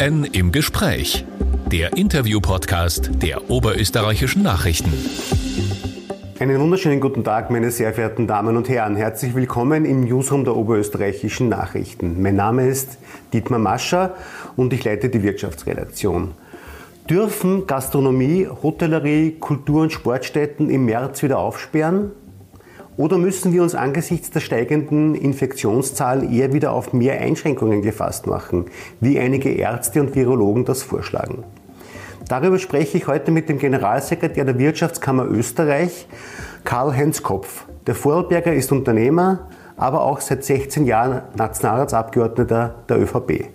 OÖN im Gespräch. Der Interview-Podcast der Oberösterreichischen Nachrichten. Einen wunderschönen guten Tag, meine sehr verehrten Damen und Herren. Herzlich willkommen im Newsroom der Oberösterreichischen Nachrichten. Mein Name ist Dietmar Mascher und ich leite die Wirtschaftsredaktion. Dürfen Gastronomie, Hotellerie, Kultur- und Sportstätten im März wieder aufsperren? Oder müssen wir uns angesichts der steigenden Infektionszahlen eher wieder auf mehr Einschränkungen gefasst machen, wie einige Ärzte und Virologen das vorschlagen? Darüber spreche ich heute mit dem Generalsekretär der Wirtschaftskammer Österreich, Karl-Heinz Kopf. Der Vorarlberger ist Unternehmer, aber auch seit 16 Jahren Nationalratsabgeordneter der ÖVP.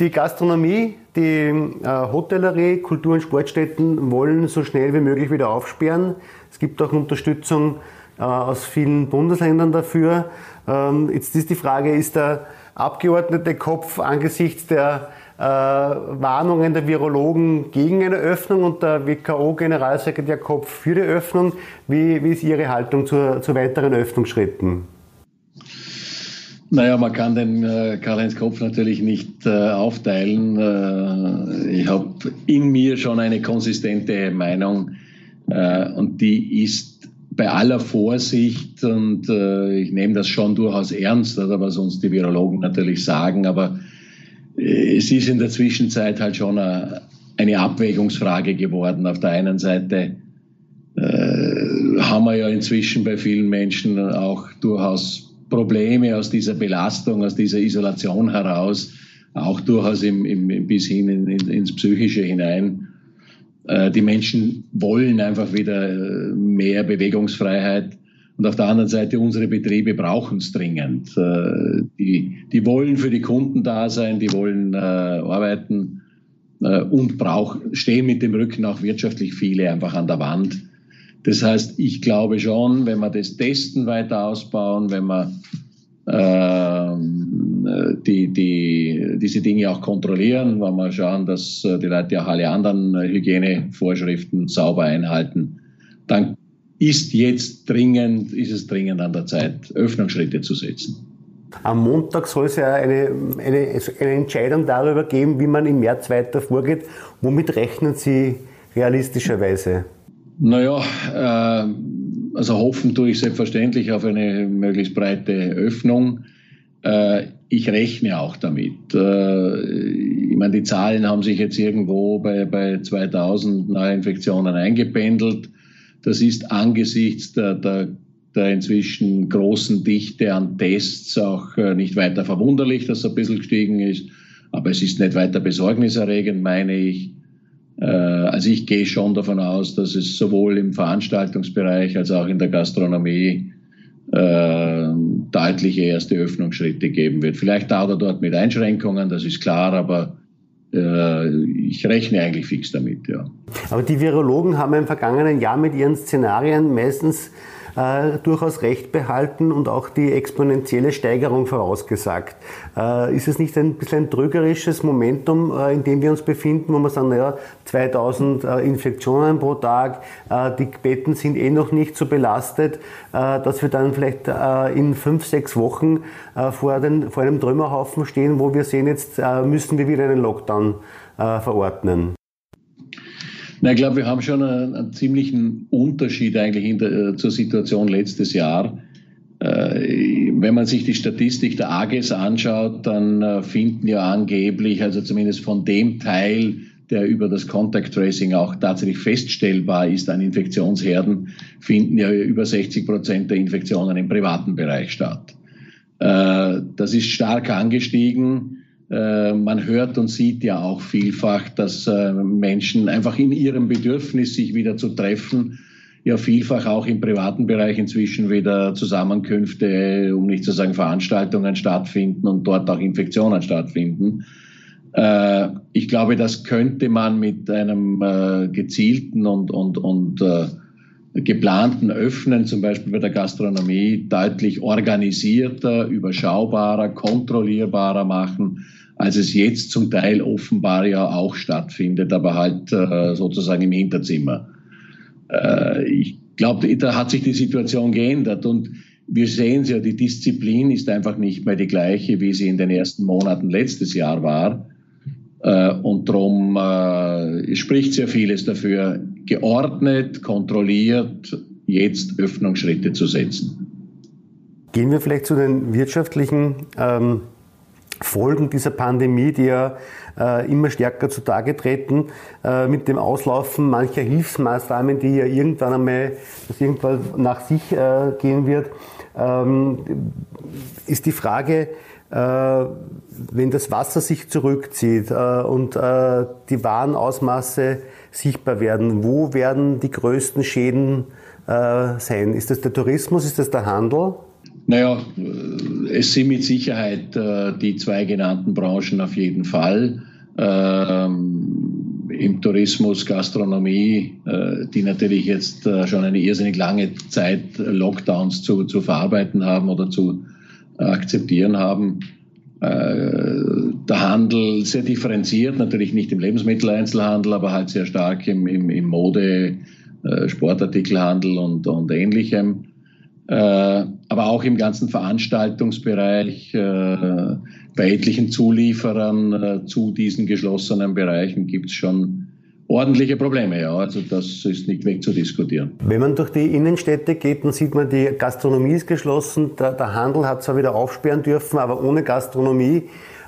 Die Gastronomie, die äh, Hotellerie, Kultur- und Sportstätten wollen so schnell wie möglich wieder aufsperren. Es gibt auch Unterstützung äh, aus vielen Bundesländern dafür. Ähm, jetzt ist die Frage, ist der Abgeordnete Kopf angesichts der äh, Warnungen der Virologen gegen eine Öffnung und der WKO-Generalsekretär Kopf für die Öffnung. Wie, wie ist Ihre Haltung zu, zu weiteren Öffnungsschritten? Naja, man kann den äh, Karl-Heinz Kopf natürlich nicht äh, aufteilen. Äh, ich habe in mir schon eine konsistente Meinung äh, und die ist bei aller Vorsicht und äh, ich nehme das schon durchaus ernst, oder was uns die Virologen natürlich sagen, aber es ist in der Zwischenzeit halt schon eine, eine Abwägungsfrage geworden. Auf der einen Seite haben wir ja inzwischen bei vielen Menschen auch durchaus Probleme aus dieser Belastung, aus dieser Isolation heraus, auch durchaus im, im, bis hin in, in, ins Psychische hinein. Äh, die Menschen wollen einfach wieder äh, mehr Bewegungsfreiheit. Und auf der anderen Seite, unsere Betriebe brauchen es dringend. Äh, die, die wollen für die Kunden da sein, die wollen äh, arbeiten äh, und brauch, stehen mit dem Rücken auch wirtschaftlich viele einfach an der Wand. Das heißt, ich glaube schon, wenn wir das Testen weiter ausbauen, wenn wir äh, die, die, diese Dinge auch kontrollieren, wenn wir schauen, dass äh, die Leute auch alle anderen Hygienevorschriften sauber einhalten, dann ist jetzt dringend, ist es dringend an der Zeit, Öffnungsschritte zu setzen. Am Montag soll es ja eine, eine, eine Entscheidung darüber geben, wie man im März weiter vorgeht. Womit rechnen Sie realistischerweise? Naja, äh, also hoffen tue ich selbstverständlich auf eine möglichst breite Öffnung. Äh, ich rechne auch damit. Äh, ich meine, die Zahlen haben sich jetzt irgendwo bei, bei 2000 Neuinfektionen eingependelt. Das ist angesichts der, der, der inzwischen großen Dichte an Tests auch äh, nicht weiter verwunderlich, dass es ein bisschen gestiegen ist. Aber es ist nicht weiter besorgniserregend, meine ich. Äh, also ich gehe schon davon aus, dass es sowohl im Veranstaltungsbereich als auch in der Gastronomie äh, deutliche erste Öffnungsschritte geben wird. Vielleicht da oder dort mit Einschränkungen, das ist klar, aber äh, ich rechne eigentlich fix damit, ja. Aber die Virologen haben im vergangenen Jahr mit ihren Szenarien meistens äh, durchaus recht behalten und auch die exponentielle Steigerung vorausgesagt. Äh, ist es nicht ein bisschen ein trügerisches Momentum, äh, in dem wir uns befinden, wo wir sagen, naja, 2000 äh, Infektionen pro Tag, äh, die Betten sind eh noch nicht so belastet, äh, dass wir dann vielleicht in fünf, sechs Wochen vor, den, vor einem Trümmerhaufen stehen, wo wir sehen, jetzt müssen wir wieder einen Lockdown verordnen. Na, ich glaube, wir haben schon einen, einen ziemlichen Unterschied eigentlich der, äh, zur Situation letztes Jahr. Äh, wenn man sich die Statistik der AGES anschaut, dann äh, finden ja angeblich, also zumindest von dem Teil, der über das Contact Tracing auch tatsächlich feststellbar ist an Infektionsherden, finden ja über 60 Prozent der Infektionen im privaten Bereich statt. Das ist stark angestiegen. Äh, man hört und sieht ja auch vielfach, dass äh, Menschen einfach in ihrem Bedürfnis, sich wieder zu treffen, ja vielfach auch im privaten Bereich inzwischen wieder Zusammenkünfte, um nicht zu sagen Veranstaltungen stattfinden und dort auch Infektionen stattfinden. Äh, ich glaube, das könnte man mit einem gezielten und, und, und geplanten Öffnen, zum Beispiel bei der Gastronomie, deutlich organisierter, überschaubarer, kontrollierbarer machen als es jetzt zum Teil offenbar ja auch stattfindet, aber halt äh, sozusagen im Hinterzimmer. Äh, ich glaube, da hat sich die Situation geändert und wir sehen es ja, die Disziplin ist einfach nicht mehr die gleiche, wie sie in den ersten Monaten letztes Jahr war. Äh, und darum äh, spricht sehr vieles dafür, geordnet, kontrolliert jetzt Öffnungsschritte zu setzen. Gehen wir vielleicht zu den wirtschaftlichen ähm, Folgen dieser Pandemie, die ja äh, immer stärker zutage treten, äh, mit dem Auslaufen mancher Hilfsmaßnahmen, die ja irgendwann einmal, das irgendwann nach sich äh, gehen wird, ähm, ist die Frage, äh, wenn das Wasser sich zurückzieht äh, und äh, die Warenausmaße sichtbar werden, wo werden die größten Schäden sein? Ist das der Tourismus, ist das der Handel? Naja, es sind mit Sicherheit die zwei genannten Branchen auf jeden Fall. Ähm, Im Tourismus, Gastronomie, die natürlich jetzt schon eine irrsinnig lange Zeit Lockdowns zu, zu verarbeiten haben oder zu akzeptieren haben. Äh, der Handel sehr differenziert, natürlich nicht im Lebensmitteleinzelhandel, aber halt sehr stark im, im, im Mode, äh, Sportartikelhandel und, und ähnlichem. Äh, aber auch im ganzen Veranstaltungsbereich, bei etlichen Zulieferern zu diesen geschlossenen Bereichen gibt es schon ordentliche Probleme, ja. Also das ist nicht wegzudiskutieren. Wenn man durch die Innenstädte geht, dann sieht man, die Gastronomie ist geschlossen, der, der Handel hat zwar wieder aufsperren dürfen, aber ohne Gastronomie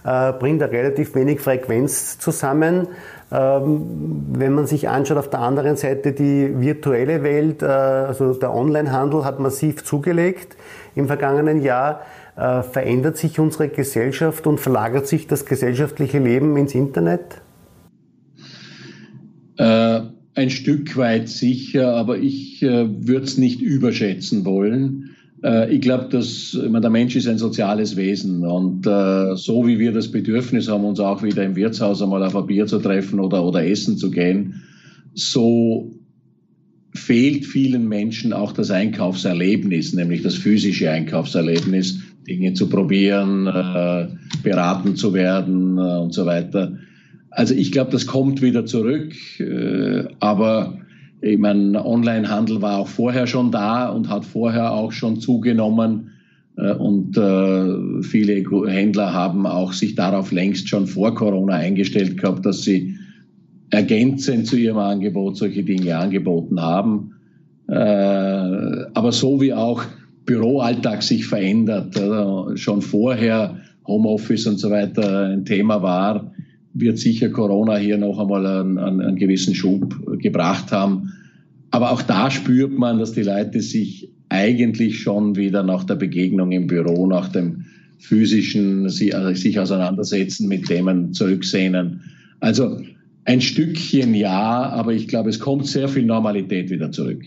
äh, bringt er relativ wenig Frequenz zusammen. Ähm, wenn man sich anschaut, auf der anderen Seite die virtuelle Welt, äh, also der Onlinehandel hat massiv zugelegt im vergangenen Jahr. Äh, verändert sich unsere Gesellschaft und verlagert sich das gesellschaftliche Leben ins Internet? Äh, ein Stück weit sicher, aber ich würde es nicht überschätzen wollen. Äh, ich glaube, dass meine, der Mensch ist ein soziales Wesen und äh, so wie wir das Bedürfnis haben, uns auch wieder im Wirtshaus einmal auf ein Bier zu treffen oder, oder essen zu gehen, so fehlt vielen Menschen auch das Einkaufserlebnis, nämlich das physische Einkaufserlebnis, Dinge zu probieren, äh, beraten zu werden äh, und so weiter. Also ich glaube, das kommt wieder zurück, äh, aber ich meine, Onlinehandel war auch vorher schon da und hat vorher auch schon zugenommen. Äh, und äh, viele Händler haben auch sich darauf längst schon vor Corona eingestellt gehabt, dass sie ergänzend zu ihrem Angebot solche Dinge angeboten haben. Aber so wie auch Büroalltag sich verändert, schon vorher Homeoffice und so weiter ein Thema war, wird sicher Corona hier noch einmal einen, einen gewissen Schub gebracht haben. Aber auch da spürt man, dass die Leute sich eigentlich schon wieder nach der Begegnung im Büro, nach dem physischen also sich auseinandersetzen, mit Themen zurücksehnen. Also ein Stückchen ja, aber ich glaube, es kommt sehr viel Normalität wieder zurück.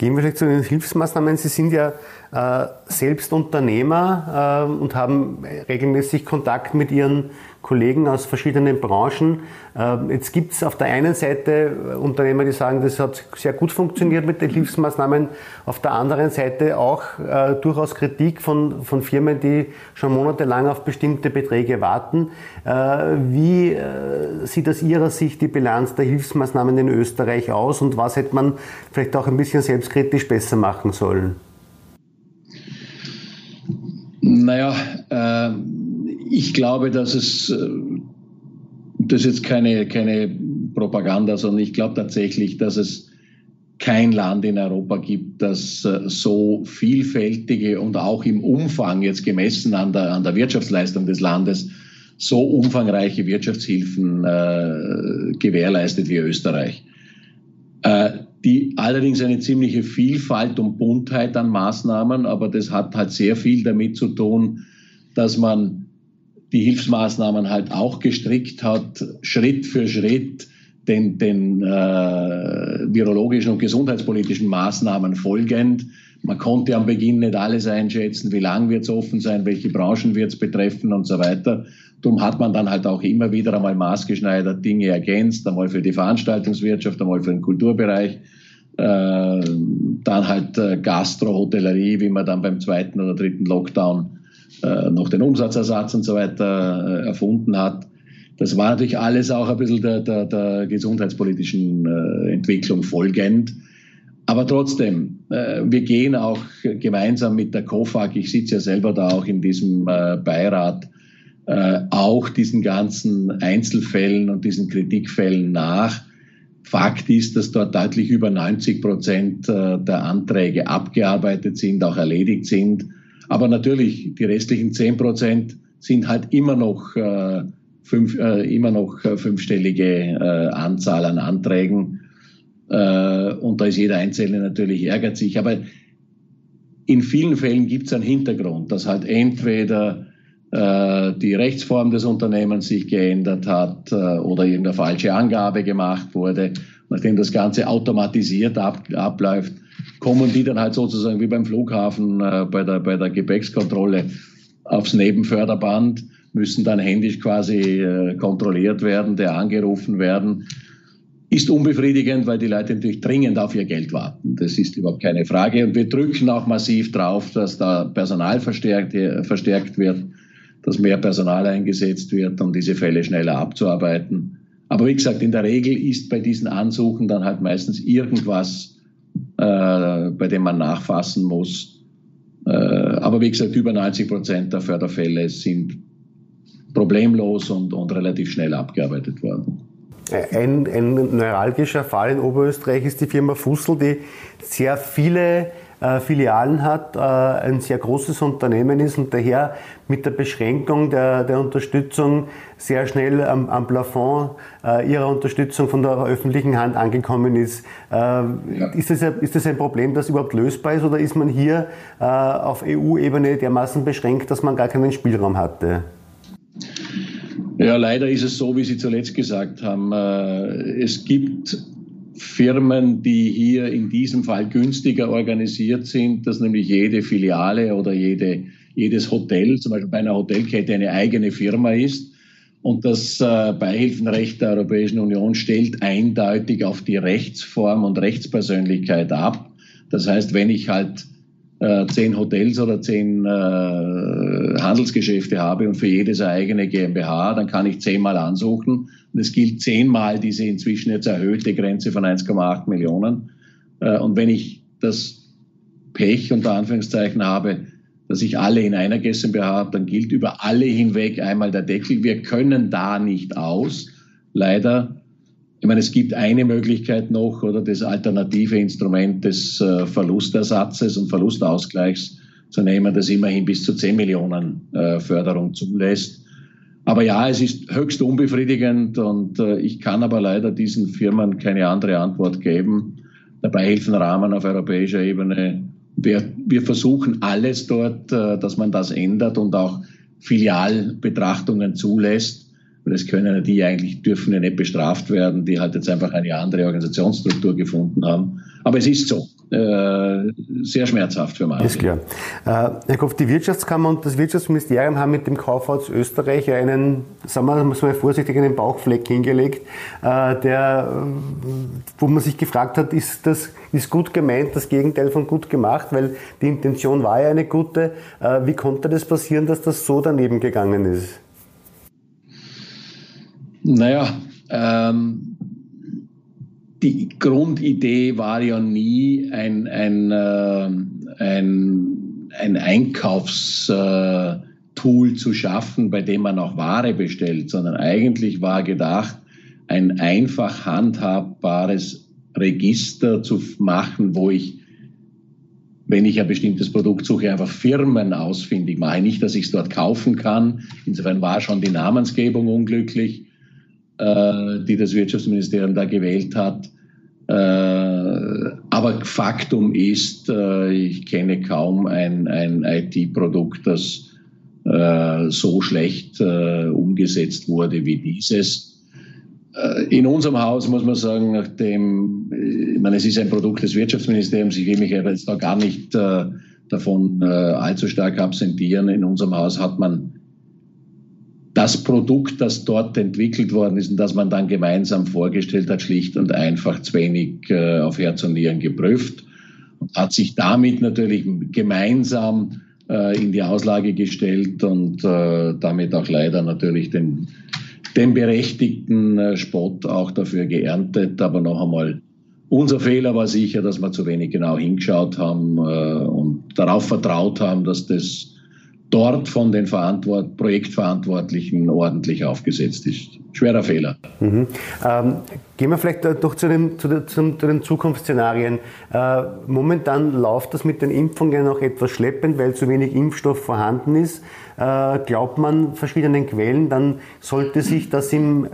Gehen wir vielleicht zu den Hilfsmaßnahmen. Sie sind ja äh, selbst Unternehmer äh, und haben regelmäßig Kontakt mit Ihren Kollegen aus verschiedenen Branchen. Ähm, jetzt gibt es auf der einen Seite äh, Unternehmer, die sagen, das hat sehr gut funktioniert mit den Hilfsmaßnahmen. Auf der anderen Seite auch äh, durchaus Kritik von, von Firmen, die schon monatelang auf bestimmte Beträge warten. Äh, wie äh, sieht aus Ihrer Sicht die Bilanz der Hilfsmaßnahmen in Österreich aus und was hätte man vielleicht auch ein bisschen selbstkritisch besser machen sollen? Naja, äh ich glaube, dass es, äh, das ist jetzt keine, keine Propaganda, sondern ich glaube tatsächlich, dass es kein Land in Europa gibt, das äh, so vielfältige und auch im Umfang jetzt gemessen an der, an der Wirtschaftsleistung des Landes so umfangreiche Wirtschaftshilfen äh, gewährleistet wie Österreich. Äh, die allerdings eine ziemliche Vielfalt und Buntheit an Maßnahmen, aber das hat halt sehr viel damit zu tun, dass man die Hilfsmaßnahmen halt auch gestrickt hat, Schritt für Schritt den, den äh, virologischen und gesundheitspolitischen Maßnahmen folgend. Man konnte am Beginn nicht alles einschätzen, wie lang wird es offen sein, welche Branchen wird es betreffen und so weiter. Darum hat man dann halt auch immer wieder einmal maßgeschneidert Dinge ergänzt, einmal für die Veranstaltungswirtschaft, einmal für den Kulturbereich, äh, dann halt äh, Gastro, Hotellerie, wie man dann beim zweiten oder dritten Lockdown äh, noch den Umsatzersatz und so weiter äh, erfunden hat. Das war natürlich alles auch ein bisschen der, der, der gesundheitspolitischen äh, Entwicklung folgend. Aber trotzdem, äh, wir gehen auch gemeinsam mit der COFAG, ich sitze ja selber da auch in diesem Beirat, äh, auch diesen ganzen Einzelfällen und diesen Kritikfällen nach. Fakt ist, dass dort deutlich über 90 Prozent der Anträge abgearbeitet sind, auch erledigt sind. Aber natürlich, die restlichen 10 Prozent sind halt immer noch, fünf, immer noch fünfstellige Anzahl an Anträgen. Äh, und da ist jeder Einzelne natürlich ärgert sich. Aber in vielen Fällen gibt es einen Hintergrund, dass halt entweder äh, die Rechtsform des Unternehmens sich geändert hat äh, oder irgendeine falsche Angabe gemacht wurde. Nachdem das Ganze automatisiert ab, abläuft, kommen die dann halt sozusagen wie beim Flughafen äh, bei, der, bei der Gepäckskontrolle aufs Nebenförderband, müssen dann händisch quasi äh, kontrolliert werden, der angerufen werden ist unbefriedigend, weil die Leute natürlich dringend auf ihr Geld warten. Das ist überhaupt keine Frage. Und wir drücken auch massiv drauf, dass da Personal verstärkt, verstärkt wird, dass mehr Personal eingesetzt wird, um diese Fälle schneller abzuarbeiten. Aber wie gesagt, in der Regel ist bei diesen Ansuchen dann halt meistens irgendwas, äh, bei dem man nachfassen muss. Äh, aber wie gesagt, über 90 Prozent der Förderfälle sind problemlos und, und relativ schnell abgearbeitet worden. Ein, ein neuralgischer Fall in Oberösterreich ist die Firma Fussel, die sehr viele Filialen hat, äh, ein sehr großes Unternehmen ist und daher mit der Beschränkung der, der Unterstützung sehr schnell am, am Plafond äh, ihrer Unterstützung von der öffentlichen Hand angekommen ist. Äh, ja. ist, das, ist das ein Problem, das überhaupt lösbar ist oder ist man hier äh, auf EU-Ebene dermaßen beschränkt, dass man gar keinen Spielraum hatte? Ja, leider ist es so, wie Sie zuletzt gesagt haben. Äh, es gibt Firmen, die hier in diesem Fall günstiger organisiert sind, dass nämlich jede Filiale oder jede, jedes Hotel, zum Beispiel bei einer Hotelkette, eine eigene Firma ist. Und das äh, Beihilfenrecht der Europäischen Union stellt eindeutig auf die Rechtsform und Rechtspersönlichkeit ab. Das heißt, wenn ich halt äh, zehn Hotels oder zehn äh, Handelsgeschäfte habe und für jedes eine eigene GmbH, dann kann ich zehnmal ansuchen. Und es gilt zehnmal diese inzwischen jetzt erhöhte Grenze von 1,8 Millionen. Äh, und wenn ich das Pech unter Anführungszeichen habe, dass ich alle in einer GmbH habe, dann gilt über alle hinweg einmal der Deckel. Wir können da nicht aus. Leider ich meine, es gibt eine Möglichkeit noch oder das alternative Instrument des äh, Verlustersatzes und Verlustausgleichs zu nehmen, das immerhin bis zu 10 Millionen äh, Förderung zulässt. Aber ja, es ist höchst unbefriedigend und äh, ich kann aber leider diesen Firmen keine andere Antwort geben. Der Beihilfenrahmen auf europäischer Ebene, wir, wir versuchen alles dort, dass man das ändert und auch Filialbetrachtungen zulässt. Und das können die eigentlich, dürfen ja nicht bestraft werden, die halt jetzt einfach eine andere Organisationsstruktur gefunden haben. Aber es ist so. Äh, sehr schmerzhaft für manche. Ist klar. Äh, Herr Kopf, die Wirtschaftskammer und das Wirtschaftsministerium haben mit dem Kaufhaus Österreich einen, sagen wir mal vorsichtig, einen Bauchfleck hingelegt, äh, der, wo man sich gefragt hat, ist das ist gut gemeint, das Gegenteil von gut gemacht, weil die Intention war ja eine gute. Wie konnte das passieren, dass das so daneben gegangen ist? Naja, ähm, die Grundidee war ja nie ein, ein, äh, ein, ein Einkaufstool zu schaffen, bei dem man auch Ware bestellt, sondern eigentlich war gedacht, ein einfach handhabbares Register zu machen, wo ich, wenn ich ein bestimmtes Produkt suche, einfach Firmen ausfindig mache. Nicht, dass ich es dort kaufen kann. Insofern war schon die Namensgebung unglücklich die das Wirtschaftsministerium da gewählt hat. Äh, aber Faktum ist, äh, ich kenne kaum ein, ein IT-Produkt, das so schlecht umgesetzt wurde wie dieses. In unserem Haus muss man sagen, nachdem, ich meine, es ist ein Produkt des Wirtschaftsministeriums, ich will mich jetzt da gar nicht davon allzu stark absentieren. In unserem Haus hat man das Produkt, das dort entwickelt worden ist und das man dann gemeinsam vorgestellt hat, schlicht und einfach zu wenig äh, auf Herz und Nieren geprüft und hat sich damit natürlich gemeinsam äh, in die Auslage gestellt und äh, damit auch leider natürlich den, den berechtigten äh, Spott auch dafür geerntet. Aber noch einmal, Unser Fehler war sicher, dass wir zu wenig genau hingeschaut haben äh, und darauf vertraut haben, dass das dort von den Verantwort Projektverantwortlichen ordentlich aufgesetzt ist. Schwerer Fehler. Mhm. Ähm, gehen wir vielleicht noch zu den, zu, den, zu den Zukunftsszenarien. Äh, momentan läuft das mit den Impfungen noch etwas schleppend, weil zu wenig Impfstoff vorhanden ist. Äh, glaubt man verschiedenen Quellen, dann sollte sich das im,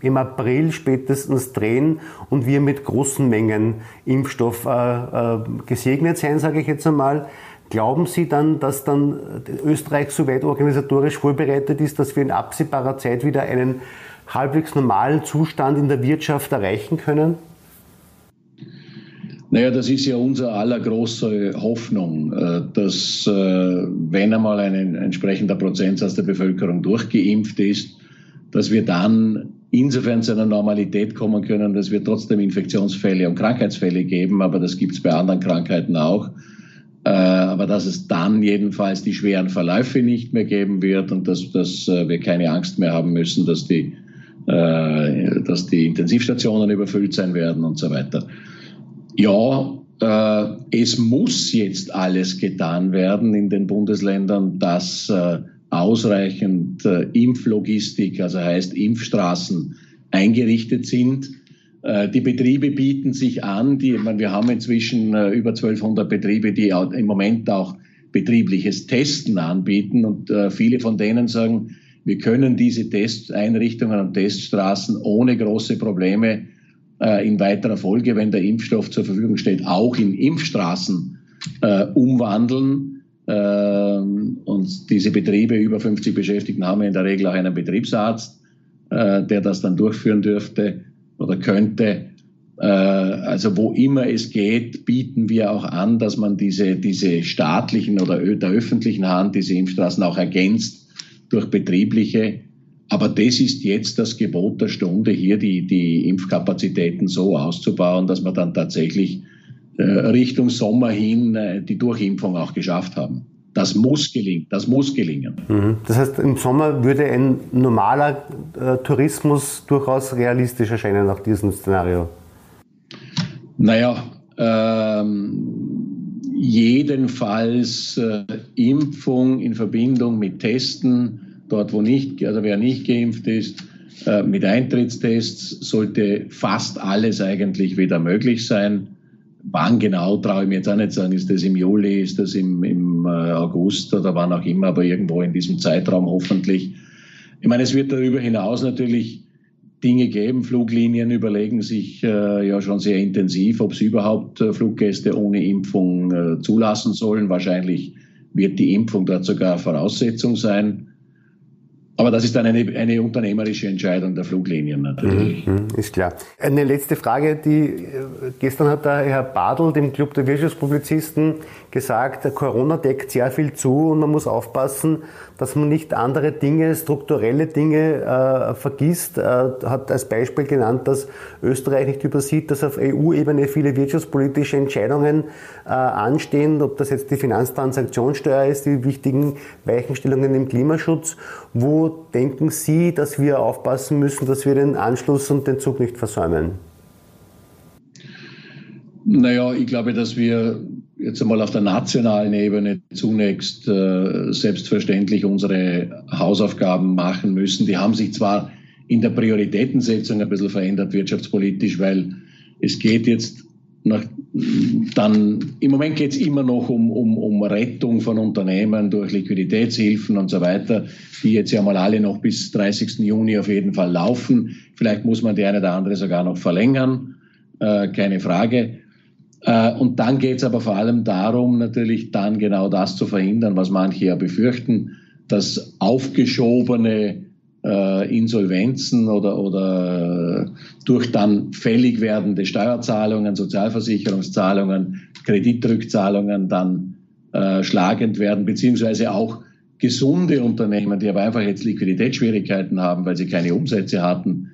im April spätestens drehen und wir mit großen Mengen Impfstoff äh, äh gesegnet sein, sage ich jetzt einmal. Glauben Sie dann, dass dann Österreich soweit organisatorisch vorbereitet ist, dass wir in absehbarer Zeit wieder einen halbwegs normalen Zustand in der Wirtschaft erreichen können? Naja, das ist ja unsere allergrößte Hoffnung, äh, dass äh, wenn einmal ein entsprechender Prozentsatz der Bevölkerung durchgeimpft ist, dass wir dann insofern zu einer Normalität kommen können, dass wir trotzdem Infektionsfälle und Krankheitsfälle geben, aber das gibt es bei anderen Krankheiten auch äh, aber dass es dann jedenfalls die schweren Verläufe nicht mehr geben wird und dass, dass äh, wir keine Angst mehr haben müssen, dass die, äh, dass die Intensivstationen überfüllt sein werden und so weiter. Ja, äh, es muss jetzt alles getan werden in den Bundesländern, dass äh, ausreichend äh, Impflogistik, also heißt Impfstraßen, eingerichtet sind äh, die Betriebe bieten sich an. Die, meine, wir haben inzwischen äh, über 1200 Betriebe, die im Moment auch betriebliches Testen anbieten. Und äh, viele von denen sagen, wir können diese Testeinrichtungen und Teststraßen ohne große Probleme in weiterer Folge, wenn der Impfstoff zur Verfügung steht, auch in Impfstraßen umwandeln. Ähm, und diese Betriebe, über 50 Beschäftigten, haben in der Regel auch einen Betriebsarzt, der das dann durchführen dürfte oder könnte. Äh, also wo immer es geht, bieten wir auch an, dass man diese, diese staatlichen oder der öffentlichen Hand, diese Impfstraßen auch ergänzt durch betriebliche. Aber das ist jetzt das Gebot der Stunde, hier die, die Impfkapazitäten so auszubauen, dass wir dann tatsächlich äh, Richtung Sommer hin äh, die Durchimpfung auch geschafft haben. Das muss gelingen. Das muss gelingen. Mhm. Das heißt, im Sommer würde ein normaler äh, Tourismus durchaus realistisch erscheinen nach diesem Szenario. Naja, ähm, jedenfalls äh, Impfung in Verbindung mit Testen, dort wo nicht, also wer nicht geimpft ist, äh, mit Eintrittstests sollte fast alles eigentlich wieder möglich sein. Wann genau, traue ich mir jetzt auch nicht sagen, ist das im Juli, ist das im, im äh, August oder wann auch immer, aber irgendwo in diesem Zeitraum hoffentlich. Ich meine, es wird darüber hinaus natürlich Dinge geben. Fluglinien überlegen sich äh, ja schon sehr intensiv, ob sie überhaupt äh, Fluggäste ohne Impfung äh, zulassen sollen. Wahrscheinlich wird die Impfung dort sogar Voraussetzung sein. Aber das ist dann eine, eine unternehmerische Entscheidung der Fluglinien natürlich. Mhm, mhm, ist klar. Eine letzte Frage, die äh, gestern hat der Herr Badl dem Club der Wirtschaftspublizisten gesagt, Corona deckt sehr viel zu und man muss aufpassen, dass man nicht andere Dinge, strukturelle Dinge äh, vergisst. Äh, hat als Beispiel genannt, dass Österreich nicht übersieht, dass auf EU-Ebene viele wirtschaftspolitische Entscheidungen äh, anstehen, ob das jetzt die Finanztransaktionssteuer ist, die wichtigen Weichenstellungen im Klimaschutz. Wo denken Sie, dass wir aufpassen müssen, dass wir den Anschluss und den Zug nicht versäumen? Naja, ich glaube, dass wir jetzt einmal auf der nationalen Ebene zunächst äh, selbstverständlich unsere Hausaufgaben machen müssen. Die haben sich zwar in der Prioritätensetzung ein bisschen verändert wirtschaftspolitisch, weil es geht jetzt nach, dann, im Moment geht es immer noch um, um, um Rettung von Unternehmen durch Liquiditätshilfen und so weiter, die jetzt ja mal alle noch bis 30. Juni auf jeden Fall laufen. Vielleicht muss man die eine oder andere sogar noch verlängern, äh, keine Frage. Äh, und dann geht es aber vor allem darum, natürlich dann genau das zu verhindern, was manche ja befürchten, dass aufgeschobene äh, Insolvenzen oder, oder durch dann fällig werdende Steuerzahlungen, Sozialversicherungszahlungen, Kreditrückzahlungen dann äh, schlagend werden, beziehungsweise auch gesunde Unternehmen, die aber einfach jetzt Liquiditätsschwierigkeiten haben, weil sie keine Umsätze hatten,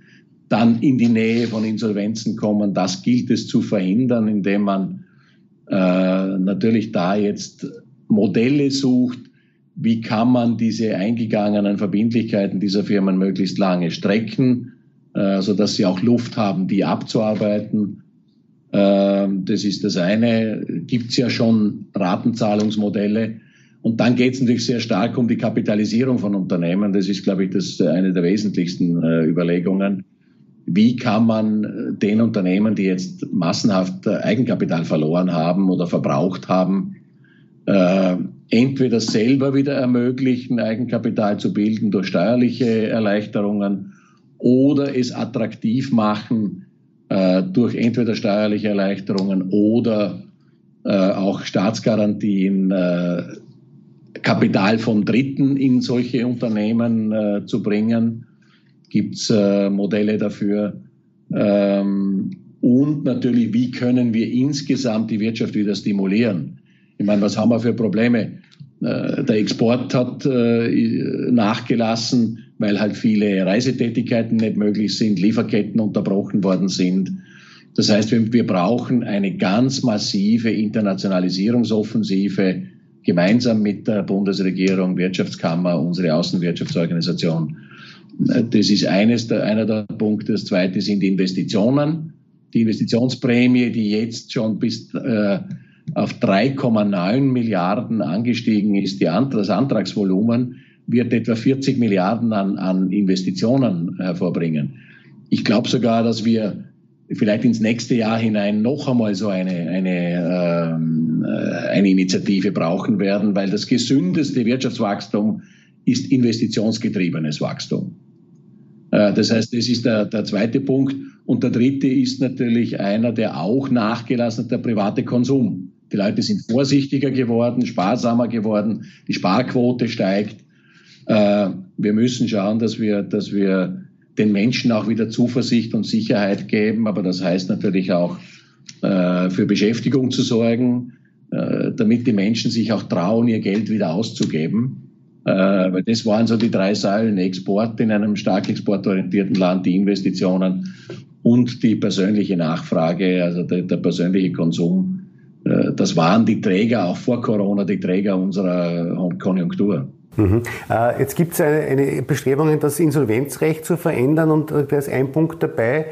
dann in die Nähe von Insolvenzen kommen. Das gilt es zu verhindern, indem man äh, natürlich da jetzt Modelle sucht, wie kann man diese eingegangenen Verbindlichkeiten dieser Firmen möglichst lange strecken, äh, sodass sie auch Luft haben, die abzuarbeiten. Ähm, das ist das eine. Gibt es ja schon Ratenzahlungsmodelle. Und dann geht es natürlich sehr stark um die Kapitalisierung von Unternehmen. Das ist, glaube ich, das eine der wesentlichsten äh, Überlegungen. Wie kann man den Unternehmen, die jetzt massenhaft Eigenkapital verloren haben oder verbraucht haben, äh, entweder selber wieder ermöglichen, Eigenkapital zu bilden durch steuerliche Erleichterungen oder es attraktiv machen äh, durch entweder steuerliche Erleichterungen oder äh, auch Staatsgarantien, äh, Kapital von Dritten in solche Unternehmen äh, zu bringen. Gibt es äh, Modelle dafür? Ähm, und natürlich, wie können wir insgesamt die Wirtschaft wieder stimulieren? Ich meine, was haben wir für Probleme? Äh, der Export hat äh, nachgelassen, weil halt viele Reisetätigkeiten nicht möglich sind, Lieferketten unterbrochen worden sind. Das heißt, wir, brauchen eine ganz massive Internationalisierungsoffensive gemeinsam mit der Bundesregierung, Wirtschaftskammer, unsere Außenwirtschaftsorganisation. Äh, das ist eines der, einer der Punkte. Das zweite sind Investitionen. Die Investitionsprämie, die jetzt schon bis äh, auf 3,9 Milliarden angestiegen ist, die, das Antragsvolumen, wird etwa 40 Milliarden an, an Investitionen hervorbringen. Ich glaube sogar, dass wir vielleicht ins nächste Jahr hinein noch einmal so eine, eine, ähm, äh, eine Initiative brauchen werden, weil das gesündeste Wirtschaftswachstum ist investitionsgetriebenes Wachstum. Äh, das heißt, das ist der, der zweite Punkt. Und der dritte ist natürlich einer, der auch nachgelassen hat, der private Konsum. Die Leute sind vorsichtiger geworden, sparsamer geworden, die Sparquote steigt. Äh, wir müssen schauen, dass wir, dass wir den Menschen auch wieder Zuversicht und Sicherheit geben, aber das heißt natürlich auch, äh, für Beschäftigung zu sorgen, damit die Menschen sich auch trauen, ihr Geld wieder auszugeben. Weil das waren so die drei Säulen, Export in einem stark exportorientierten Land, die Investitionen und die persönliche Nachfrage, also der, der persönliche Konsum äh, das waren die Träger, auch vor Corona, die Träger unserer Konjunktur. Mhm. Äh, jetzt gibt es eine, Bestrebungen, das Insolvenzrecht zu verändern und da ist ein Punkt dabei,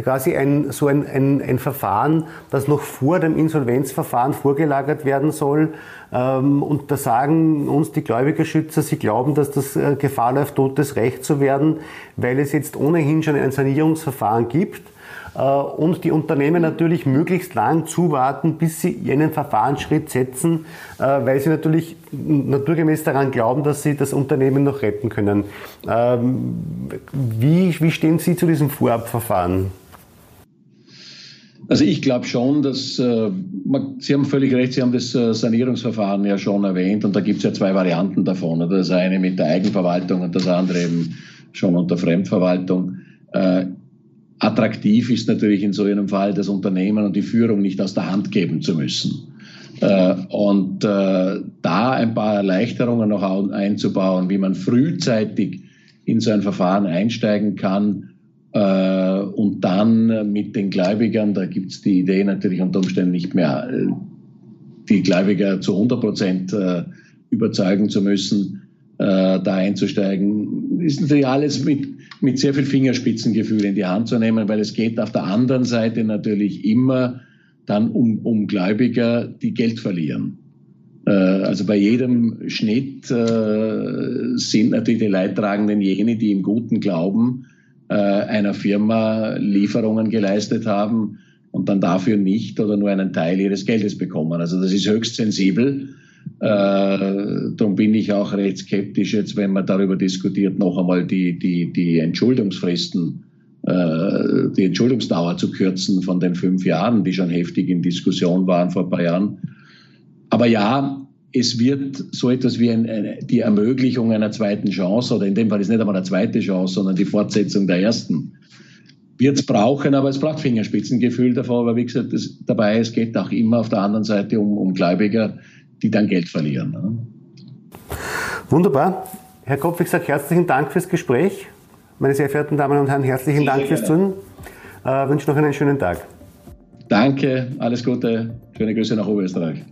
quasi ein, so ein, ein, ein Verfahren, das noch vor dem Insolvenzverfahren vorgelagert werden soll. Ähm, und da sagen uns die Gläubigerschützer, sie glauben, dass das äh, Gefahr läuft, totes Recht zu werden, weil es jetzt ohnehin schon ein Sanierungsverfahren gibt äh, und die Unternehmen natürlich möglichst lang zuwarten, bis sie einen Verfahrensschritt setzen, äh, weil sie natürlich naturgemäß daran glauben, dass sie das Unternehmen noch retten können. Ähm, wie, wie stehen Sie zu diesem Vorabverfahren? Also ich glaube schon, dass äh, Sie haben völlig recht, Sie haben das Sanierungsverfahren ja schon erwähnt und da gibt es ja zwei Varianten davon. Das eine mit der Eigenverwaltung und das andere eben schon unter Fremdverwaltung attraktiv ist natürlich in so einem Fall das Unternehmen und die Führung nicht aus der Hand geben zu müssen. Äh, und äh, da ein paar Erleichterungen noch einzubauen, wie man frühzeitig in so ein Verfahren einsteigen kann äh, und dann mit den Gläubigern, da gibt es die Idee natürlich unter Umständen nicht mehr, die Gläubiger zu 100 Prozent überzeugen zu müssen, da einzusteigen, ist natürlich alles mit mit sehr viel Fingerspitzengefühl in die Hand zu nehmen, weil es geht auf der anderen Seite natürlich immer dann um, um Gläubiger, die Geld verlieren. Äh, also bei jedem Schnitt äh, sind natürlich die Leidtragenden jene, die im guten Glauben äh, einer Firma Lieferungen geleistet haben und dann dafür nicht oder nur einen Teil ihres Geldes bekommen. Also das ist höchst sensibel. Äh, darum bin ich auch recht skeptisch jetzt, wenn man darüber diskutiert, noch einmal die, die, die Entschuldungsfristen, äh, die Entschuldungsdauer zu kürzen von den fünf Jahren, die schon heftig in Diskussion waren vor ein paar Jahren. Aber ja, es wird so etwas wie ein, eine, die Ermöglichung einer zweiten Chance, oder in dem Fall ist nicht einmal eine zweite Chance, sondern die Fortsetzung der ersten, wird es brauchen, aber es braucht Fingerspitzengefühl davor, weil wie gesagt, das, dabei, es geht auch immer auf der anderen Seite um, um Gläubiger, die dann Geld verlieren. Ne? Wunderbar. Herr Kopf, ich sage herzlichen Dank fürs Gespräch. Meine sehr verehrten Damen und Herren, herzlichen sehr Dank fürs Zuhören. Äh, wünsche noch einen schönen Tag. Danke, alles Gute. Schöne Grüße nach Oberösterreich.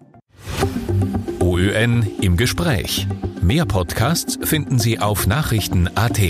ÖN im Gespräch. Mehr Podcasts finden Sie auf Nachrichten.at.